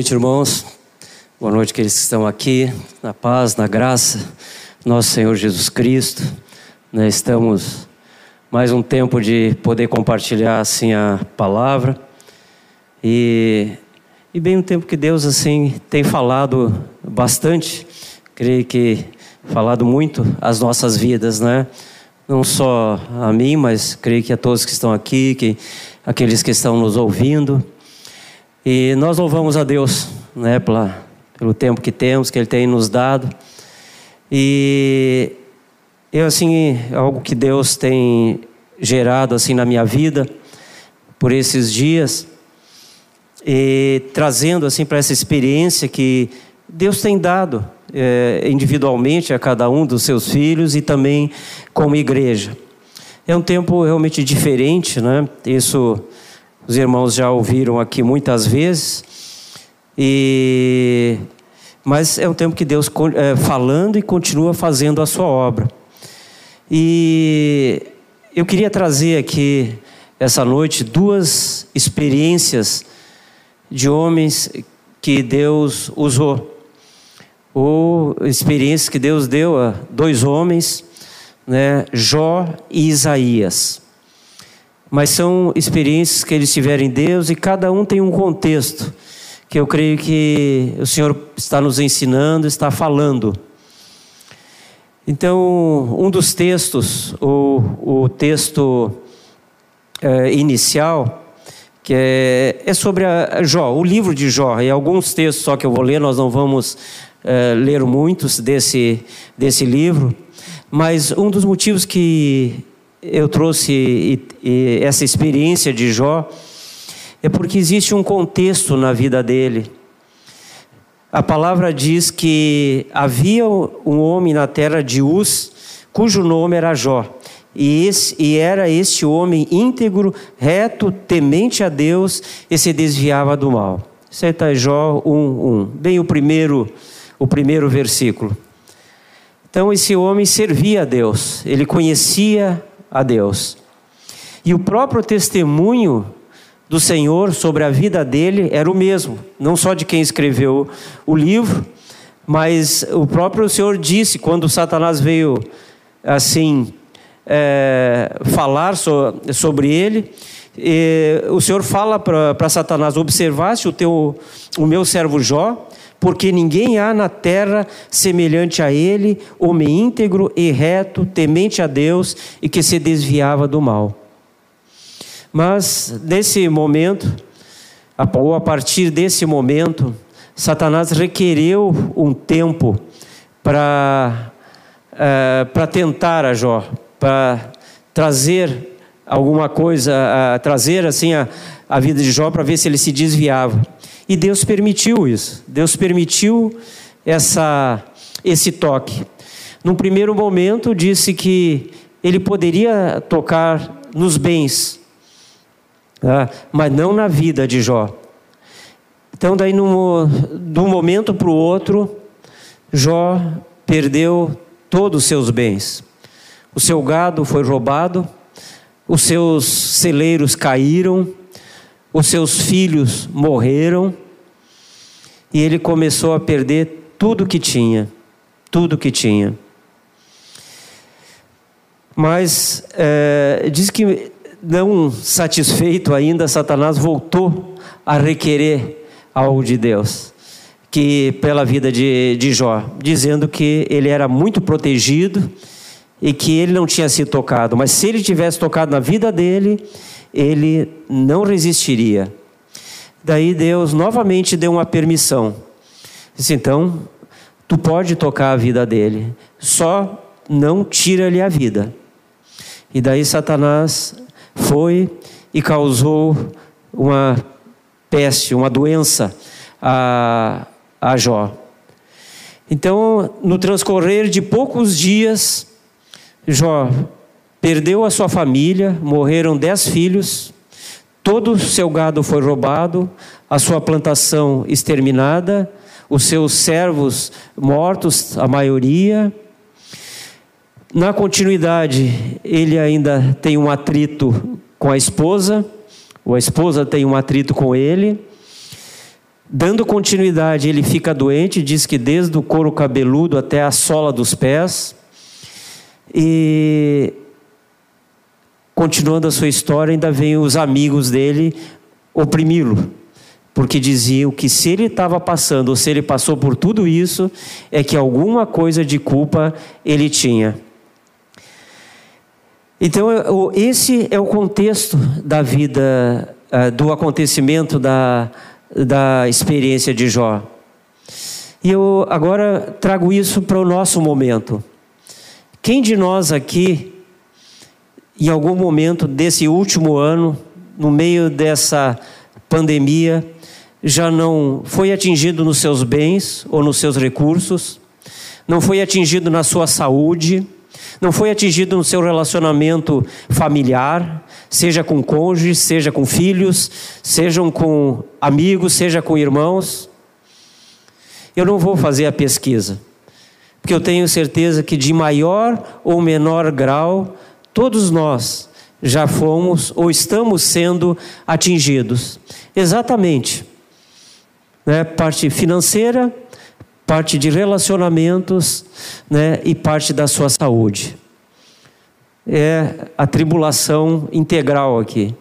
noite, irmãos. Boa noite, aqueles que estão aqui, na paz, na graça, nosso Senhor Jesus Cristo. Né, estamos mais um tempo de poder compartilhar assim a palavra e, e bem um tempo que Deus assim tem falado bastante, creio que falado muito às nossas vidas, né? Não só a mim, mas creio que a todos que estão aqui, que aqueles que estão nos ouvindo. E nós louvamos a Deus, né, pela, pelo tempo que temos, que Ele tem nos dado. E eu, assim, algo que Deus tem gerado, assim, na minha vida, por esses dias, e trazendo, assim, para essa experiência que Deus tem dado é, individualmente a cada um dos seus filhos e também como igreja. É um tempo realmente diferente, né? Isso os irmãos já ouviram aqui muitas vezes. E mas é um tempo que Deus é, falando e continua fazendo a sua obra. E eu queria trazer aqui essa noite duas experiências de homens que Deus usou, ou experiências que Deus deu a dois homens, né, Jó e Isaías mas são experiências que eles tiveram em Deus e cada um tem um contexto que eu creio que o Senhor está nos ensinando, está falando. Então, um dos textos, o, o texto é, inicial, que é, é sobre a Jó, o livro de Jó, e alguns textos só que eu vou ler, nós não vamos é, ler muitos desse, desse livro, mas um dos motivos que eu trouxe essa experiência de Jó é porque existe um contexto na vida dele. A palavra diz que havia um homem na terra de Uz, cujo nome era Jó. E, esse, e era este homem íntegro, reto, temente a Deus e se desviava do mal. Isso aí está Jó 1, 1. Bem o primeiro, o primeiro versículo. Então esse homem servia a Deus, ele conhecia a Deus. E o próprio testemunho do Senhor sobre a vida dele era o mesmo, não só de quem escreveu o livro, mas o próprio Senhor disse quando Satanás veio assim é, falar so, sobre ele. E, o Senhor fala para Satanás: observaste o teu, o meu servo Jó, porque ninguém há na terra semelhante a ele, homem íntegro e reto, temente a Deus e que se desviava do mal. Mas nesse momento, ou a partir desse momento, Satanás requereu um tempo para uh, para tentar a Jó, para trazer alguma coisa, uh, trazer assim a, a vida de Jó para ver se ele se desviava. E Deus permitiu isso. Deus permitiu essa, esse toque. Num primeiro momento, disse que ele poderia tocar nos bens, tá? mas não na vida de Jó. Então, daí, no, de um momento para o outro, Jó perdeu todos os seus bens. O seu gado foi roubado, os seus celeiros caíram, os seus filhos morreram e ele começou a perder tudo que tinha, tudo que tinha. Mas é, diz que não satisfeito ainda, Satanás voltou a requerer algo de Deus, que pela vida de, de Jó, dizendo que ele era muito protegido e que ele não tinha sido tocado, mas se ele tivesse tocado na vida dele, ele não resistiria. Daí Deus novamente deu uma permissão. Disse: então, tu pode tocar a vida dele, só não tira-lhe a vida. E daí Satanás foi e causou uma peste, uma doença a, a Jó. Então, no transcorrer de poucos dias, Jó perdeu a sua família, morreram dez filhos, todo o seu gado foi roubado, a sua plantação exterminada, os seus servos mortos, a maioria. Na continuidade, ele ainda tem um atrito com a esposa, ou a esposa tem um atrito com ele. Dando continuidade, ele fica doente, diz que desde o couro cabeludo até a sola dos pés. E continuando a sua história, ainda vem os amigos dele oprimi-lo, porque diziam que se ele estava passando, ou se ele passou por tudo isso, é que alguma coisa de culpa ele tinha. Então, esse é o contexto da vida, ah, do acontecimento da da experiência de Jó. E eu agora trago isso para o nosso momento. Quem de nós aqui, em algum momento desse último ano, no meio dessa pandemia, já não foi atingido nos seus bens ou nos seus recursos, não foi atingido na sua saúde, não foi atingido no seu relacionamento familiar, seja com cônjuges, seja com filhos, sejam com amigos, seja com irmãos. Eu não vou fazer a pesquisa, porque eu tenho certeza que de maior ou menor grau, todos nós já fomos ou estamos sendo atingidos. Exatamente. Né? Parte financeira, parte de relacionamentos né? e parte da sua saúde é a tribulação integral aqui.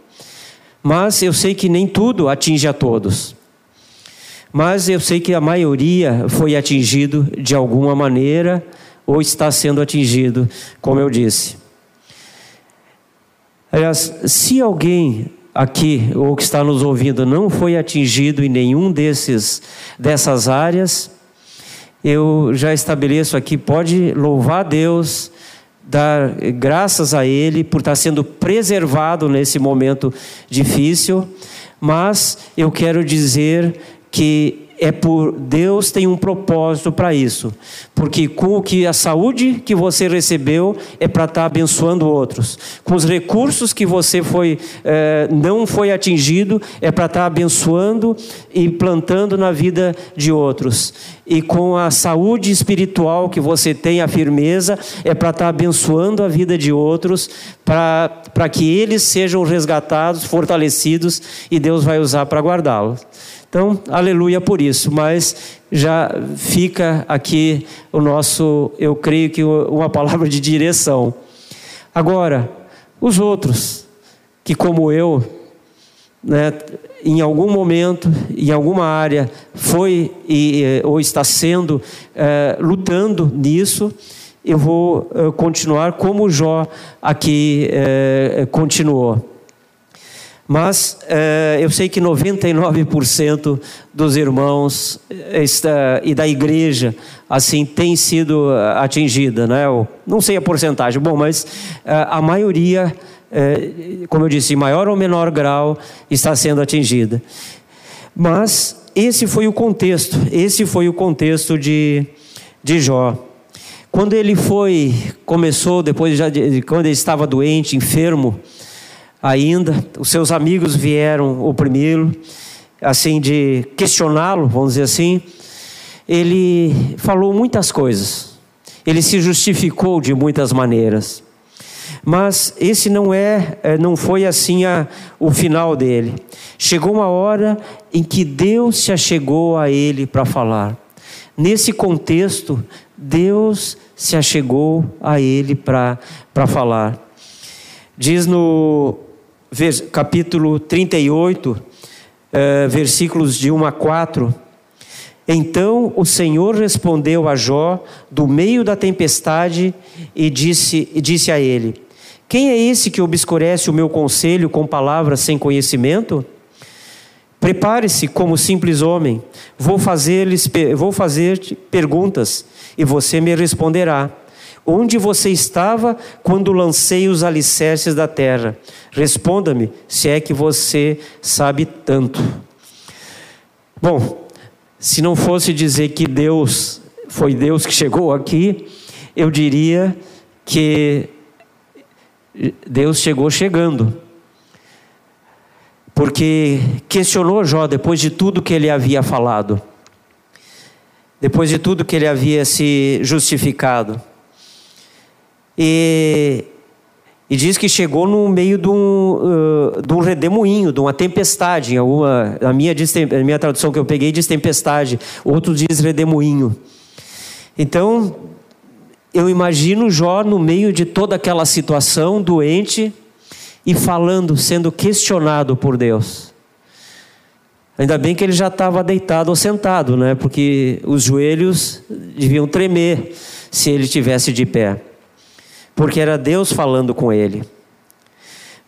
Mas eu sei que nem tudo atinge a todos. Mas eu sei que a maioria foi atingido de alguma maneira ou está sendo atingido, como eu disse. Aliás, se alguém aqui ou que está nos ouvindo não foi atingido em nenhum desses dessas áreas, eu já estabeleço aqui, pode louvar Deus dar graças a Ele por estar sendo preservado nesse momento difícil, mas eu quero dizer que é por Deus tem um propósito para isso, porque com o que a saúde que você recebeu é para estar tá abençoando outros, com os recursos que você foi eh, não foi atingido é para estar tá abençoando e plantando na vida de outros, e com a saúde espiritual que você tem a firmeza é para estar tá abençoando a vida de outros, para para que eles sejam resgatados, fortalecidos e Deus vai usar para guardá-los. Então, aleluia por isso, mas já fica aqui o nosso, eu creio que uma palavra de direção. Agora, os outros, que como eu, né, em algum momento, em alguma área, foi e, ou está sendo, é, lutando nisso, eu vou é, continuar como Jó aqui é, continuou. Mas é, eu sei que 99% dos irmãos eh, está, e da igreja assim tem sido atingida, né? Eu não sei a porcentagem, bom, mas a maioria, como eu disse, em maior ou menor grau, está sendo atingida. Mas esse foi o contexto, esse foi o contexto de, de Jó. Quando ele foi, começou, depois já de, quando ele estava doente, enfermo, ainda, os seus amigos vieram oprimi-lo, assim, de questioná-lo, vamos dizer assim. Ele falou muitas coisas, ele se justificou de muitas maneiras. Mas esse não é, é não foi assim a, o final dele. Chegou uma hora em que Deus se achegou a ele para falar. Nesse contexto, Deus se achegou a ele para falar. Diz no capítulo 38, eh, versículos de 1 a 4. Então o Senhor respondeu a Jó do meio da tempestade e disse, disse a ele: Quem é esse que obscurece o meu conselho com palavras sem conhecimento? Prepare-se como simples homem, vou fazer-lhes vou fazer perguntas e você me responderá. Onde você estava quando lancei os alicerces da terra? Responda-me, se é que você sabe tanto. Bom, se não fosse dizer que Deus foi Deus que chegou aqui, eu diria que Deus chegou chegando. Porque questionou Jó depois de tudo que ele havia falado, depois de tudo que ele havia se justificado. E E diz que chegou no meio de um, de um redemoinho, de uma tempestade. Em alguma, a, minha diz, a minha tradução que eu peguei diz tempestade, outro diz redemoinho. Então, eu imagino Jó no meio de toda aquela situação, doente, e falando, sendo questionado por Deus. Ainda bem que ele já estava deitado ou sentado, né? Porque os joelhos deviam tremer se ele tivesse de pé. Porque era Deus falando com ele.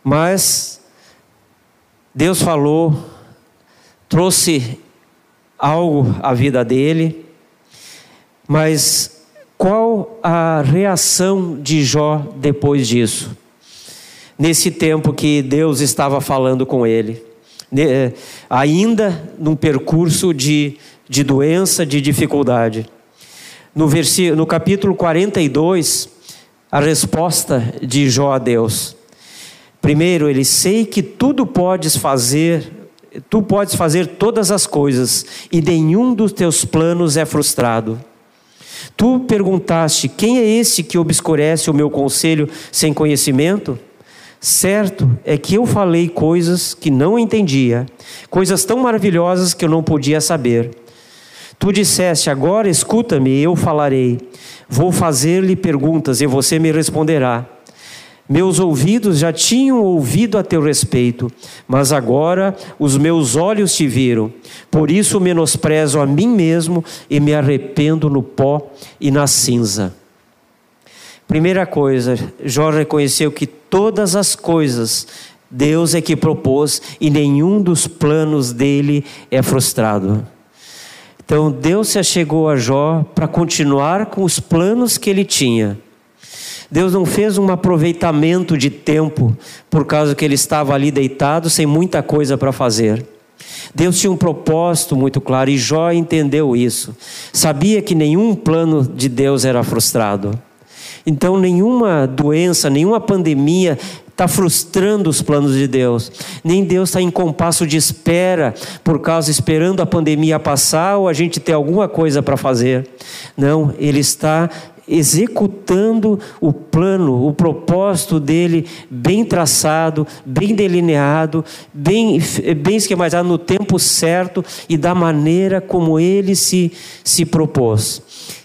Mas Deus falou, trouxe algo à vida dele, mas qual a reação de Jó depois disso? Nesse tempo que Deus estava falando com ele. Eh, ainda num percurso de, de doença, de dificuldade. No, versículo, no capítulo 42, a resposta de Jó a Deus. Primeiro, ele sei que tudo podes fazer, tu podes fazer todas as coisas, e nenhum dos teus planos é frustrado. Tu perguntaste: quem é esse que obscurece o meu conselho sem conhecimento? Certo é que eu falei coisas que não entendia, coisas tão maravilhosas que eu não podia saber. Tu disseste: Agora escuta-me, eu falarei. Vou fazer-lhe perguntas e você me responderá. Meus ouvidos já tinham ouvido a teu respeito, mas agora os meus olhos te viram. Por isso menosprezo a mim mesmo e me arrependo no pó e na cinza. Primeira coisa, Jó reconheceu que todas as coisas Deus é que propôs e nenhum dos planos dele é frustrado. Então Deus se achegou a Jó para continuar com os planos que ele tinha. Deus não fez um aproveitamento de tempo por causa que ele estava ali deitado sem muita coisa para fazer. Deus tinha um propósito muito claro e Jó entendeu isso. Sabia que nenhum plano de Deus era frustrado. Então, nenhuma doença, nenhuma pandemia está frustrando os planos de Deus. Nem Deus está em compasso de espera, por causa esperando a pandemia passar ou a gente ter alguma coisa para fazer. Não, Ele está executando o plano, o propósito dele bem traçado, bem delineado, bem, bem esquematizado no tempo certo e da maneira como ele se, se propôs.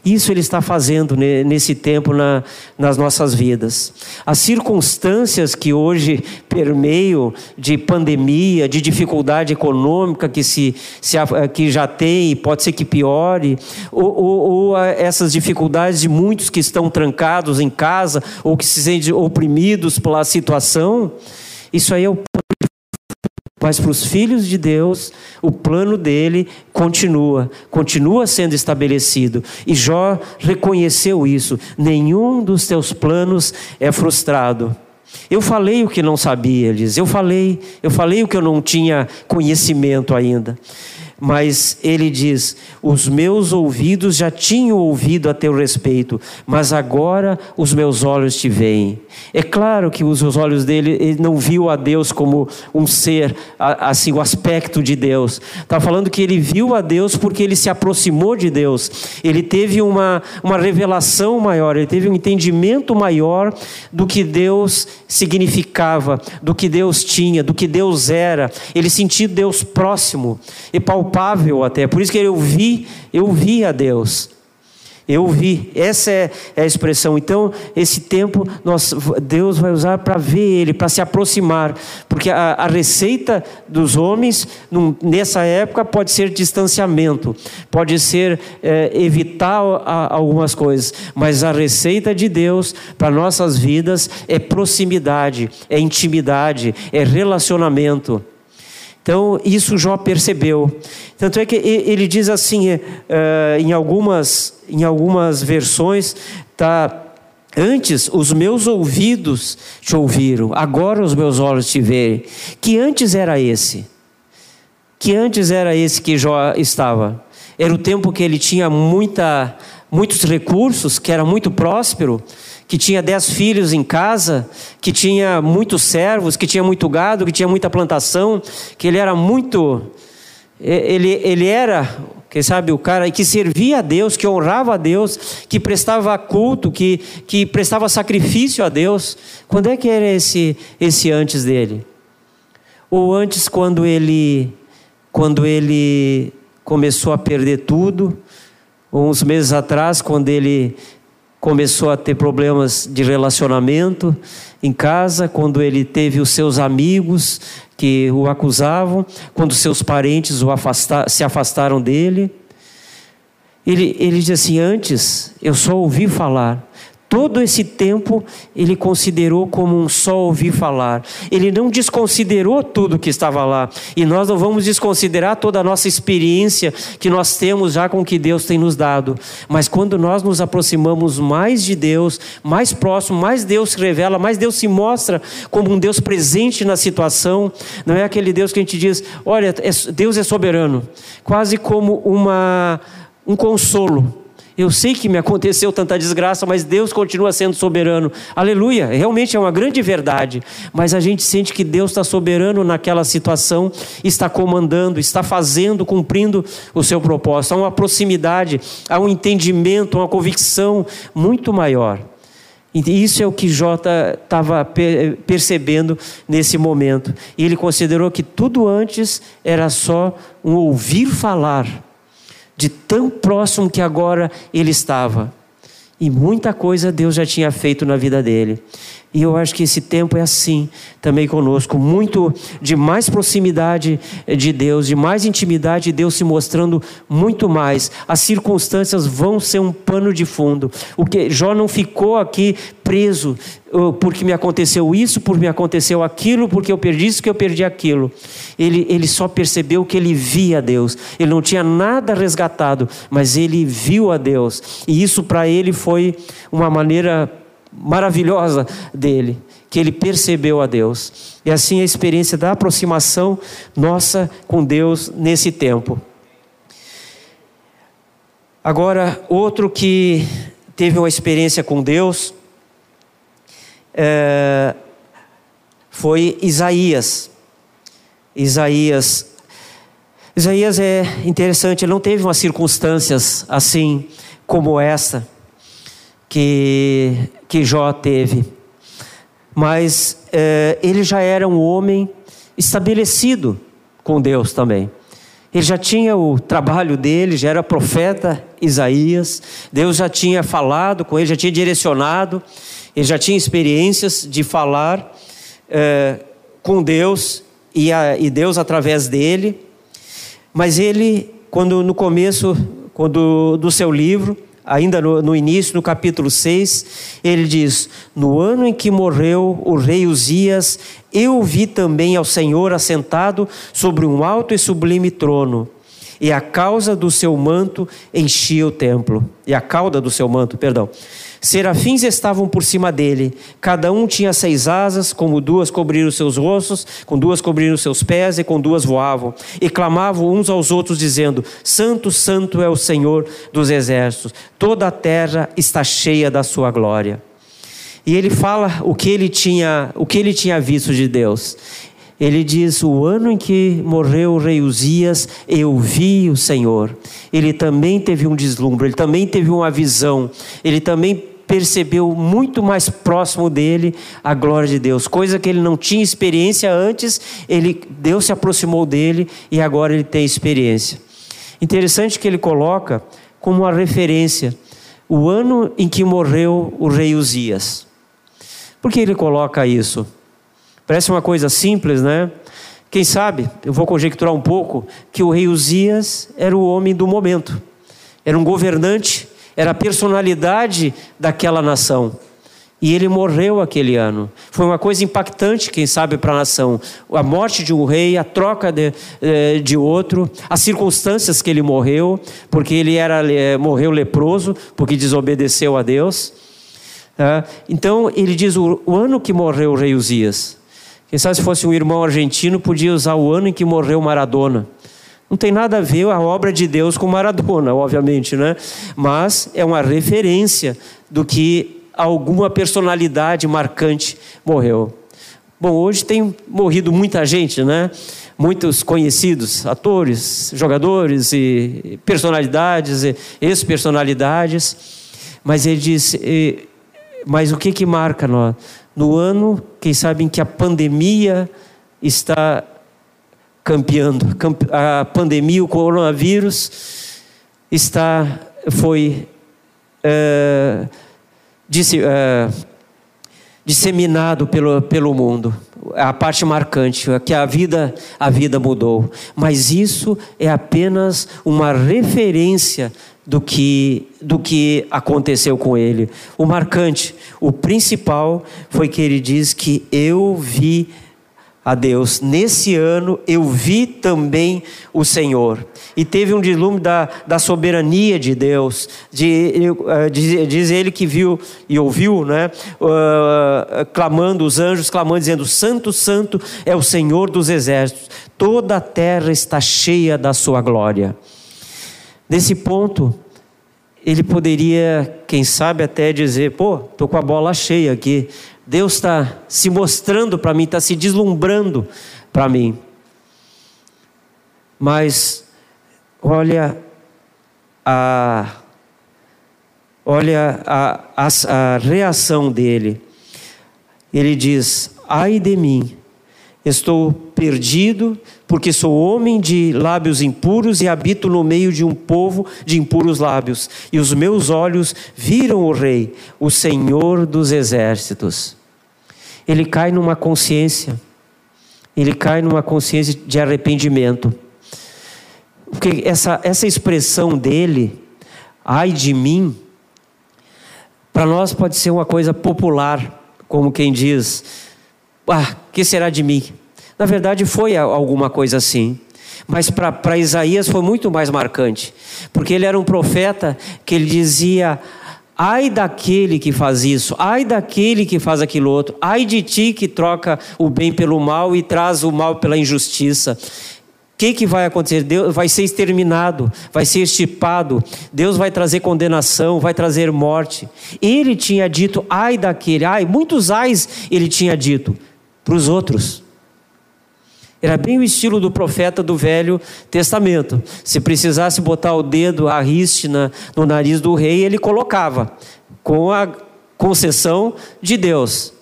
Isso Ele está fazendo nesse tempo na, nas nossas vidas. As circunstâncias que hoje permeiam de pandemia, de dificuldade econômica que, se, se que já tem e pode ser que piore, ou, ou, ou essas dificuldades de muitos que estão trancados em casa ou que se sentem oprimidos pela situação, isso aí é o mas para os filhos de Deus, o plano dele continua, continua sendo estabelecido. E Jó reconheceu isso. Nenhum dos teus planos é frustrado. Eu falei o que não sabia, diz. Eu falei, eu falei o que eu não tinha conhecimento ainda. Mas ele diz: Os meus ouvidos já tinham ouvido a teu respeito, mas agora os meus olhos te veem. É claro que os olhos dele ele não viu a Deus como um ser, assim, o aspecto de Deus. Está falando que ele viu a Deus porque ele se aproximou de Deus. Ele teve uma, uma revelação maior, ele teve um entendimento maior do que Deus significava, do que Deus tinha, do que Deus era. Ele sentiu Deus próximo e palpável palpável até. Por isso que eu vi, eu vi a Deus. Eu vi, essa é, é a expressão. Então, esse tempo nós, Deus vai usar para ver Ele, para se aproximar, porque a, a receita dos homens num, nessa época pode ser distanciamento, pode ser é, evitar a, algumas coisas, mas a receita de Deus para nossas vidas é proximidade, é intimidade, é relacionamento. Então, isso Jó percebeu. Tanto é que ele diz assim, uh, em, algumas, em algumas versões, tá, Antes os meus ouvidos te ouviram, agora os meus olhos te veem. Que antes era esse? Que antes era esse que Jó estava? Era o tempo que ele tinha muita, muitos recursos, que era muito próspero, que tinha dez filhos em casa, que tinha muitos servos, que tinha muito gado, que tinha muita plantação, que ele era muito ele, ele era, quem sabe, o cara que servia a Deus, que honrava a Deus, que prestava culto, que, que prestava sacrifício a Deus. Quando é que era esse, esse antes dele? Ou antes, quando ele, quando ele começou a perder tudo, ou uns meses atrás, quando ele começou a ter problemas de relacionamento em casa, quando ele teve os seus amigos que o acusavam, quando seus parentes o afasta se afastaram dele. Ele, ele diz assim: Antes eu só ouvi falar, Todo esse tempo ele considerou como um só ouvir falar. Ele não desconsiderou tudo que estava lá. E nós não vamos desconsiderar toda a nossa experiência que nós temos já com o que Deus tem nos dado. Mas quando nós nos aproximamos mais de Deus, mais próximo, mais Deus se revela, mais Deus se mostra como um Deus presente na situação. Não é aquele Deus que a gente diz, olha, é Deus é soberano. Quase como uma, um consolo eu sei que me aconteceu tanta desgraça, mas Deus continua sendo soberano. Aleluia, realmente é uma grande verdade. Mas a gente sente que Deus está soberano naquela situação, está comandando, está fazendo, cumprindo o seu propósito. Há uma proximidade, há um entendimento, uma convicção muito maior. E isso é o que Jota estava percebendo nesse momento. E ele considerou que tudo antes era só um ouvir falar de tão próximo que agora ele estava. E muita coisa Deus já tinha feito na vida dele. E eu acho que esse tempo é assim também conosco, muito de mais proximidade de Deus, de mais intimidade de Deus se mostrando muito mais. As circunstâncias vão ser um pano de fundo. O que Jó não ficou aqui preso porque me aconteceu isso, porque me aconteceu aquilo, porque eu perdi isso, que eu perdi aquilo. Ele, ele só percebeu que ele via Deus. Ele não tinha nada resgatado, mas ele viu a Deus. E isso para ele foi uma maneira maravilhosa dele, que ele percebeu a Deus. E assim a experiência da aproximação nossa com Deus nesse tempo. Agora, outro que teve uma experiência com Deus é, foi Isaías. Isaías. Isaías é interessante, ele não teve umas circunstâncias assim como essa que, que Jó teve. Mas é, ele já era um homem estabelecido com Deus também. Ele já tinha o trabalho dele, já era profeta Isaías, Deus já tinha falado com ele, já tinha direcionado, ele já tinha experiências de falar é, com Deus e, a, e Deus através dele. Mas ele, quando no começo quando, do seu livro, ainda no, no, início, no capítulo 6, ele diz: No ano em que morreu o rei Uzias, eu vi também ao Senhor assentado sobre um alto e sublime trono, e a causa do seu manto enchia o templo. E a cauda do seu manto, perdão. Serafins estavam por cima dele, cada um tinha seis asas, como duas cobriram seus rostos, com duas cobriram seus pés e com duas voavam, e clamavam uns aos outros, dizendo: Santo, Santo é o Senhor dos exércitos, toda a terra está cheia da sua glória. E ele fala o que ele tinha, o que ele tinha visto de Deus. Ele diz: O ano em que morreu o rei Uzias, eu vi o Senhor. Ele também teve um deslumbre, ele também teve uma visão, ele também percebeu muito mais próximo dele a glória de Deus, coisa que ele não tinha experiência antes, ele, Deus se aproximou dele e agora ele tem experiência. Interessante que ele coloca como uma referência o ano em que morreu o rei Uzias. Por que ele coloca isso? Parece uma coisa simples, né? Quem sabe, eu vou conjecturar um pouco, que o rei Uzias era o homem do momento, era um governante era a personalidade daquela nação. E ele morreu aquele ano. Foi uma coisa impactante, quem sabe, para a nação. A morte de um rei, a troca de, eh, de outro, as circunstâncias que ele morreu, porque ele era, eh, morreu leproso, porque desobedeceu a Deus. Tá? Então, ele diz o, o ano que morreu o rei Uzias. Quem sabe se fosse um irmão argentino, podia usar o ano em que morreu Maradona. Não tem nada a ver a obra de Deus com Maradona, obviamente, né? Mas é uma referência do que alguma personalidade marcante morreu. Bom, hoje tem morrido muita gente, né? Muitos conhecidos, atores, jogadores e personalidades, ex-personalidades. Mas ele diz, mas o que que marca nós? No ano, quem sabe, em que a pandemia está campeando, a pandemia, o coronavírus está, foi é, disse, é, disseminado pelo, pelo mundo. A parte marcante é que a vida, a vida mudou. Mas isso é apenas uma referência do que, do que aconteceu com ele. O marcante, o principal, foi que ele diz que eu vi a Deus. Nesse ano eu vi também o Senhor. E teve um deslumbre da, da soberania de Deus. De, uh, diz, diz, ele que viu e ouviu, né? Uh, clamando, os anjos clamando, dizendo: Santo, Santo é o Senhor dos exércitos. Toda a terra está cheia da sua glória. Nesse ponto, ele poderia, quem sabe, até dizer: pô, estou com a bola cheia aqui. Deus está se mostrando para mim, está se deslumbrando para mim. Mas olha a olha a, a, a reação dele. Ele diz: Ai de mim, estou perdido, porque sou homem de lábios impuros e habito no meio de um povo de impuros lábios, e os meus olhos viram o Rei, o Senhor dos exércitos. Ele cai numa consciência, ele cai numa consciência de arrependimento. Porque essa, essa expressão dele, ai de mim, para nós pode ser uma coisa popular, como quem diz, ah, que será de mim? Na verdade, foi alguma coisa assim. Mas para Isaías foi muito mais marcante, porque ele era um profeta que ele dizia: ai daquele que faz isso, ai daquele que faz aquilo outro, ai de ti que troca o bem pelo mal e traz o mal pela injustiça. O que, que vai acontecer? Deus vai ser exterminado, vai ser estipado, Deus vai trazer condenação, vai trazer morte. Ele tinha dito, ai daquele, ai, muitos ais ele tinha dito para os outros. Era bem o estilo do profeta do Velho Testamento. Se precisasse botar o dedo, a riste no nariz do rei, ele colocava, com a concessão de Deus.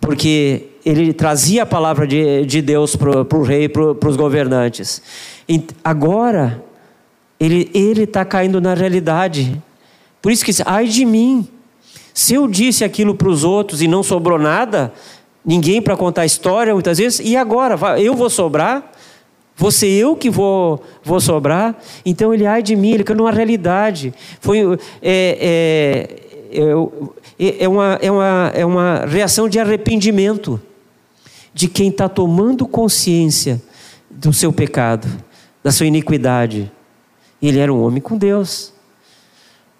Porque ele trazia a palavra de, de Deus para o rei, para os governantes. E agora, ele está caindo na realidade. Por isso que, ai de mim, se eu disse aquilo para os outros e não sobrou nada, ninguém para contar a história muitas vezes, e agora? Eu vou sobrar? Ser eu que vou, vou sobrar? Então ele, ai de mim, ele caiu numa realidade. Foi, é, é, é, é, uma, é, uma, é uma reação de arrependimento de quem está tomando consciência do seu pecado, da sua iniquidade. Ele era um homem com Deus.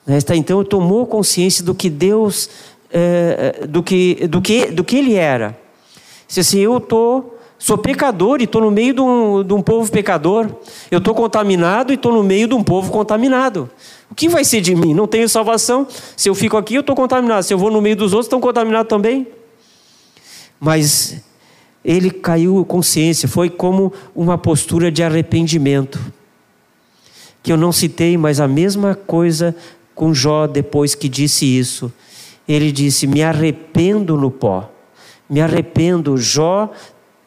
Né? Então tomou consciência do que Deus é, do, que, do, que, do que ele era. Se assim, eu tô, sou pecador e estou no meio de um, de um povo pecador, eu estou contaminado e estou no meio de um povo contaminado. O que vai ser de mim? Não tenho salvação. Se eu fico aqui, eu estou contaminado. Se eu vou no meio dos outros, estão contaminados também. Mas ele caiu consciência, foi como uma postura de arrependimento. Que eu não citei, mas a mesma coisa com Jó depois que disse isso ele disse: Me arrependo no pó. Me arrependo. Jó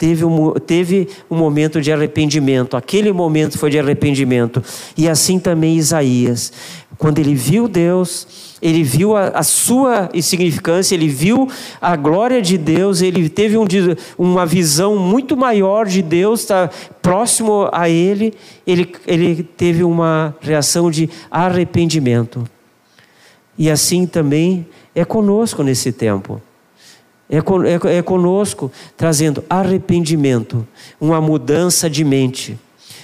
teve um, teve um momento de arrependimento. Aquele momento foi de arrependimento. E assim também Isaías. Quando ele viu Deus, ele viu a, a sua insignificância, ele viu a glória de Deus, ele teve um, uma visão muito maior de Deus, está próximo a ele, ele, ele teve uma reação de arrependimento. E assim também é conosco nesse tempo. É, é, é conosco trazendo arrependimento, uma mudança de mente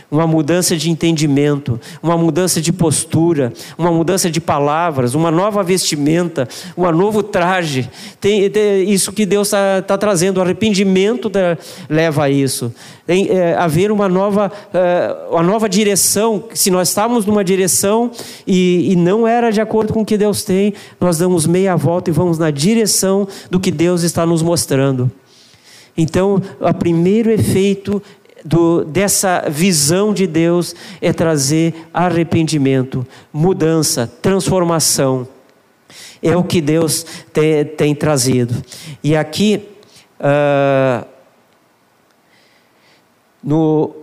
uma mudança de entendimento, uma mudança de postura, uma mudança de palavras, uma nova vestimenta, um novo traje. Tem, tem isso que Deus está tá trazendo, o arrependimento da, leva a isso. Tem é, haver uma nova, é, uma nova direção. Se nós estávamos numa direção e, e não era de acordo com o que Deus tem, nós damos meia volta e vamos na direção do que Deus está nos mostrando. Então, o primeiro efeito do, dessa visão de Deus é trazer arrependimento, mudança, transformação. É o que Deus tem, tem trazido. E aqui, uh, no,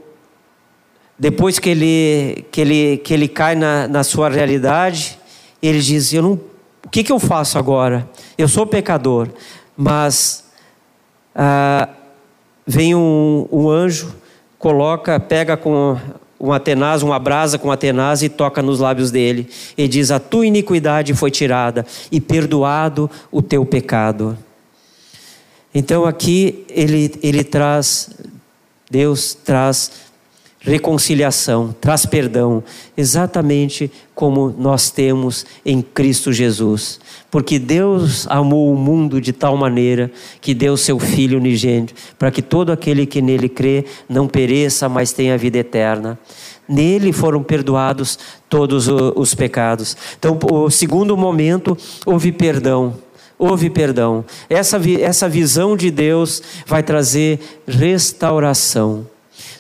depois que ele, que ele, que ele cai na, na sua realidade, ele diz: eu não, O que, que eu faço agora? Eu sou pecador, mas ah, vem um, um, anjo, coloca, pega com uma tenaz, uma brasa com a tenaz e toca nos lábios dele. E diz: A tua iniquidade foi tirada e perdoado o teu pecado. Então aqui ele, ele traz, Deus traz reconciliação, traz perdão, exatamente como nós temos em Cristo Jesus. Porque Deus amou o mundo de tal maneira que deu seu Filho unigênito, para que todo aquele que nele crê não pereça, mas tenha vida eterna. Nele foram perdoados todos os pecados. Então, o segundo momento, houve perdão. Houve perdão. Essa, essa visão de Deus vai trazer restauração.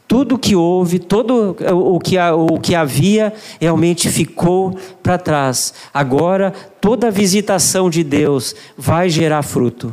Tudo que houve, todo o que, o que havia, realmente ficou para trás. Agora, toda a visitação de Deus vai gerar fruto.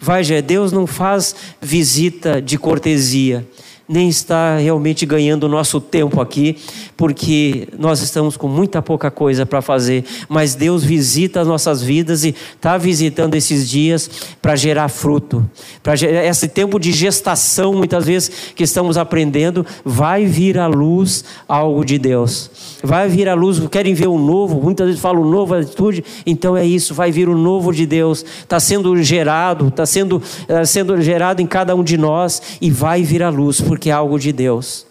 Vai, Deus não faz visita de cortesia nem está realmente ganhando o nosso tempo aqui, porque nós estamos com muita pouca coisa para fazer, mas Deus visita as nossas vidas e está visitando esses dias para gerar fruto. Para esse tempo de gestação, muitas vezes que estamos aprendendo, vai vir à luz algo de Deus. Vai vir à luz, querem ver o novo, muitas vezes falam novo atitude, então é isso, vai vir o novo de Deus. Está sendo gerado, está sendo, uh, sendo gerado em cada um de nós e vai vir à luz, porque porque é algo de Deus.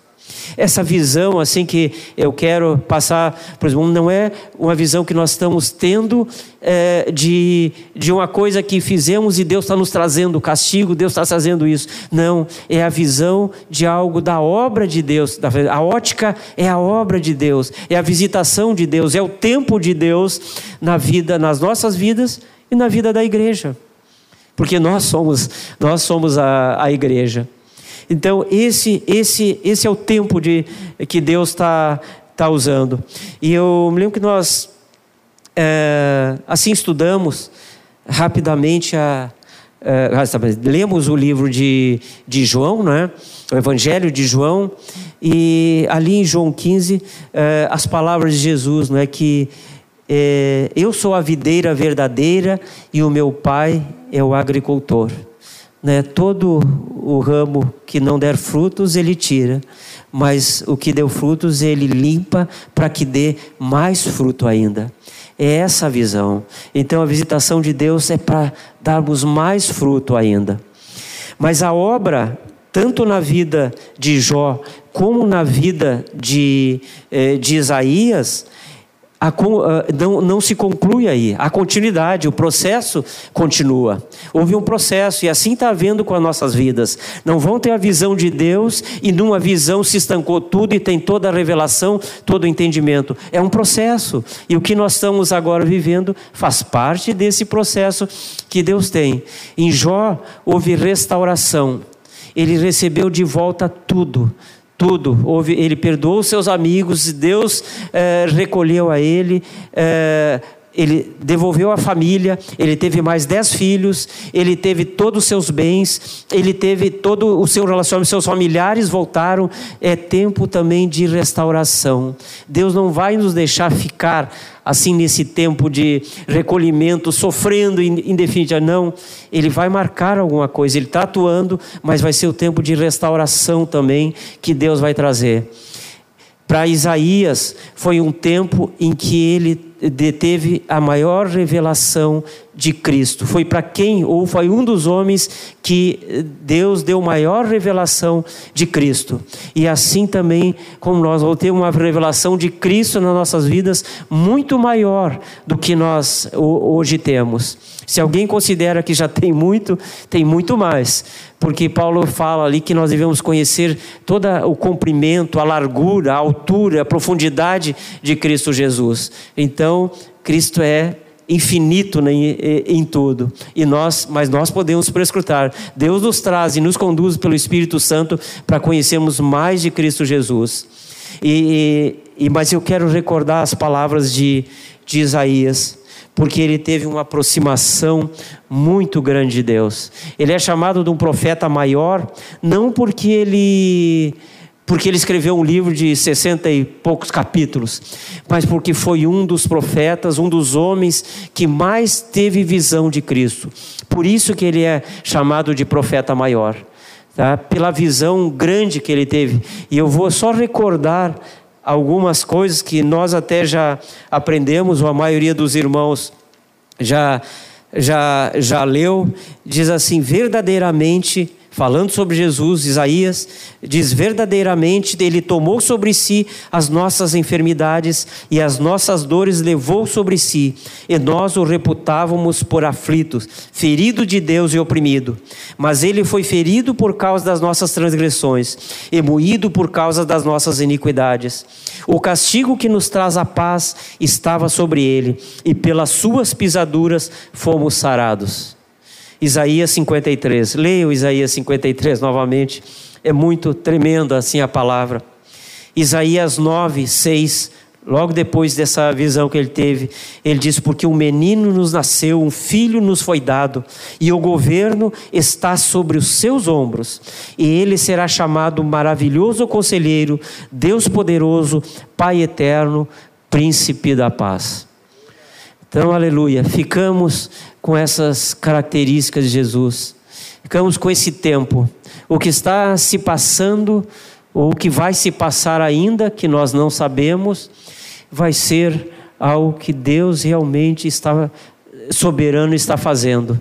Essa visão, assim que eu quero passar, por exemplo, não é uma visão que nós estamos tendo é, de, de uma coisa que fizemos e Deus está nos trazendo castigo, Deus está trazendo isso. Não, é a visão de algo da obra de Deus. A ótica é a obra de Deus, é a visitação de Deus, é o tempo de Deus na vida, nas nossas vidas e na vida da igreja. Porque nós somos, nós somos a, a igreja. Então, esse, esse, esse é o tempo de, que Deus está tá usando. E eu me lembro que nós, é, assim, estudamos rapidamente a, é, lemos o livro de, de João, né? o Evangelho de João, e ali em João 15, é, as palavras de Jesus, não é que é, eu sou a videira verdadeira e o meu pai é o agricultor. Né? Todo o ramo que não der frutos, ele tira, mas o que deu frutos, ele limpa para que dê mais fruto ainda. É essa a visão. Então a visitação de Deus é para darmos mais fruto ainda. Mas a obra, tanto na vida de Jó, como na vida de, eh, de Isaías, a, não, não se conclui aí, a continuidade, o processo continua. Houve um processo, e assim está havendo com as nossas vidas. Não vão ter a visão de Deus, e numa visão se estancou tudo e tem toda a revelação, todo o entendimento. É um processo, e o que nós estamos agora vivendo faz parte desse processo que Deus tem. Em Jó houve restauração, ele recebeu de volta tudo tudo. Houve, ele perdoou seus amigos, Deus é, recolheu a ele, é, ele devolveu a família, ele teve mais dez filhos, ele teve todos os seus bens, ele teve todo o seu relacionamento, seus familiares voltaram. É tempo também de restauração. Deus não vai nos deixar ficar assim nesse tempo de recolhimento, sofrendo em definitiva. Não, ele vai marcar alguma coisa, ele está atuando, mas vai ser o tempo de restauração também que Deus vai trazer. Para Isaías, foi um tempo em que ele deteve a maior revelação de Cristo. Foi para quem, ou foi um dos homens que Deus deu maior revelação de Cristo. E assim também, como nós vamos ter uma revelação de Cristo nas nossas vidas muito maior do que nós hoje temos. Se alguém considera que já tem muito, tem muito mais. Porque Paulo fala ali que nós devemos conhecer todo o comprimento, a largura, a altura, a profundidade de Cristo Jesus. Então, Cristo é infinito em, tudo. E nós, mas nós podemos prescrutar. Deus nos traz e nos conduz pelo Espírito Santo para conhecermos mais de Cristo Jesus. E, e, mas eu quero recordar as palavras de, de Isaías, porque ele teve uma aproximação muito grande de Deus. Ele é chamado de um profeta maior, não porque ele porque ele escreveu um livro de sessenta e poucos capítulos, mas porque foi um dos profetas, um dos homens que mais teve visão de Cristo. Por isso que ele é chamado de profeta maior, tá? pela visão grande que ele teve. E eu vou só recordar algumas coisas que nós até já aprendemos, ou a maioria dos irmãos já já já leu, diz assim: verdadeiramente falando sobre Jesus, Isaías diz verdadeiramente: Ele tomou sobre si as nossas enfermidades e as nossas dores levou sobre si, e nós o reputávamos por aflito, ferido de Deus e oprimido. Mas ele foi ferido por causa das nossas transgressões e moído por causa das nossas iniquidades. O castigo que nos traz a paz estava sobre ele, e pelas suas pisaduras fomos sarados. Isaías 53. Leia o Isaías 53 novamente. É muito tremendo assim a palavra. Isaías 9, 6. Logo depois dessa visão que ele teve, ele diz: Porque um menino nos nasceu, um filho nos foi dado, e o governo está sobre os seus ombros, e ele será chamado Maravilhoso Conselheiro, Deus Poderoso, Pai Eterno, Príncipe da Paz. Então, aleluia, ficamos com essas características de Jesus. Ficamos com esse tempo. O que está se passando, ou o que vai se passar ainda, que nós não sabemos, vai ser algo que Deus realmente está soberano está fazendo.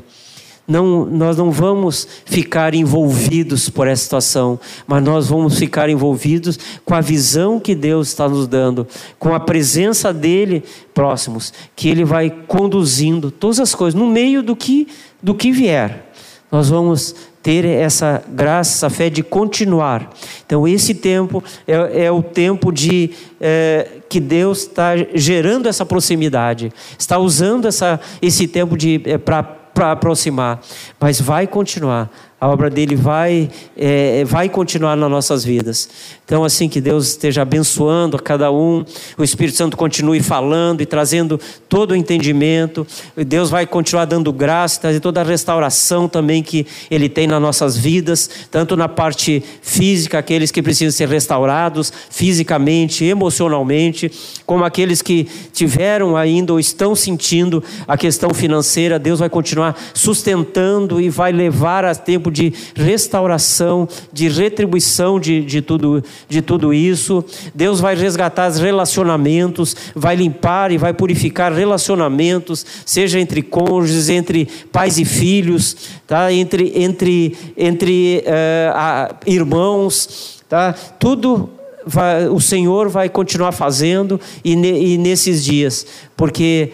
Não, nós não vamos ficar envolvidos por essa situação, mas nós vamos ficar envolvidos com a visão que Deus está nos dando, com a presença dele próximos, que ele vai conduzindo todas as coisas no meio do que do que vier. Nós vamos ter essa graça, essa fé de continuar. Então, esse tempo é, é o tempo de é, que Deus está gerando essa proximidade, está usando essa, esse tempo é, para para aproximar, mas vai continuar. A obra dele vai, é, vai continuar nas nossas vidas. Então, assim, que Deus esteja abençoando a cada um, o Espírito Santo continue falando e trazendo todo o entendimento. Deus vai continuar dando graça, trazer toda a restauração também que Ele tem nas nossas vidas, tanto na parte física, aqueles que precisam ser restaurados fisicamente, emocionalmente, como aqueles que tiveram ainda ou estão sentindo a questão financeira. Deus vai continuar sustentando e vai levar a tempo de restauração, de retribuição de, de tudo de tudo isso. Deus vai resgatar os relacionamentos, vai limpar e vai purificar relacionamentos, seja entre cônjuges, entre pais e filhos, tá? entre, entre, entre uh, irmãos. Tá? Tudo vai, o Senhor vai continuar fazendo e, ne, e nesses dias, porque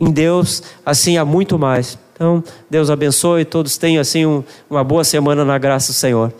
em Deus assim há muito mais. Então, Deus abençoe, todos tenham assim um, uma boa semana na graça do Senhor.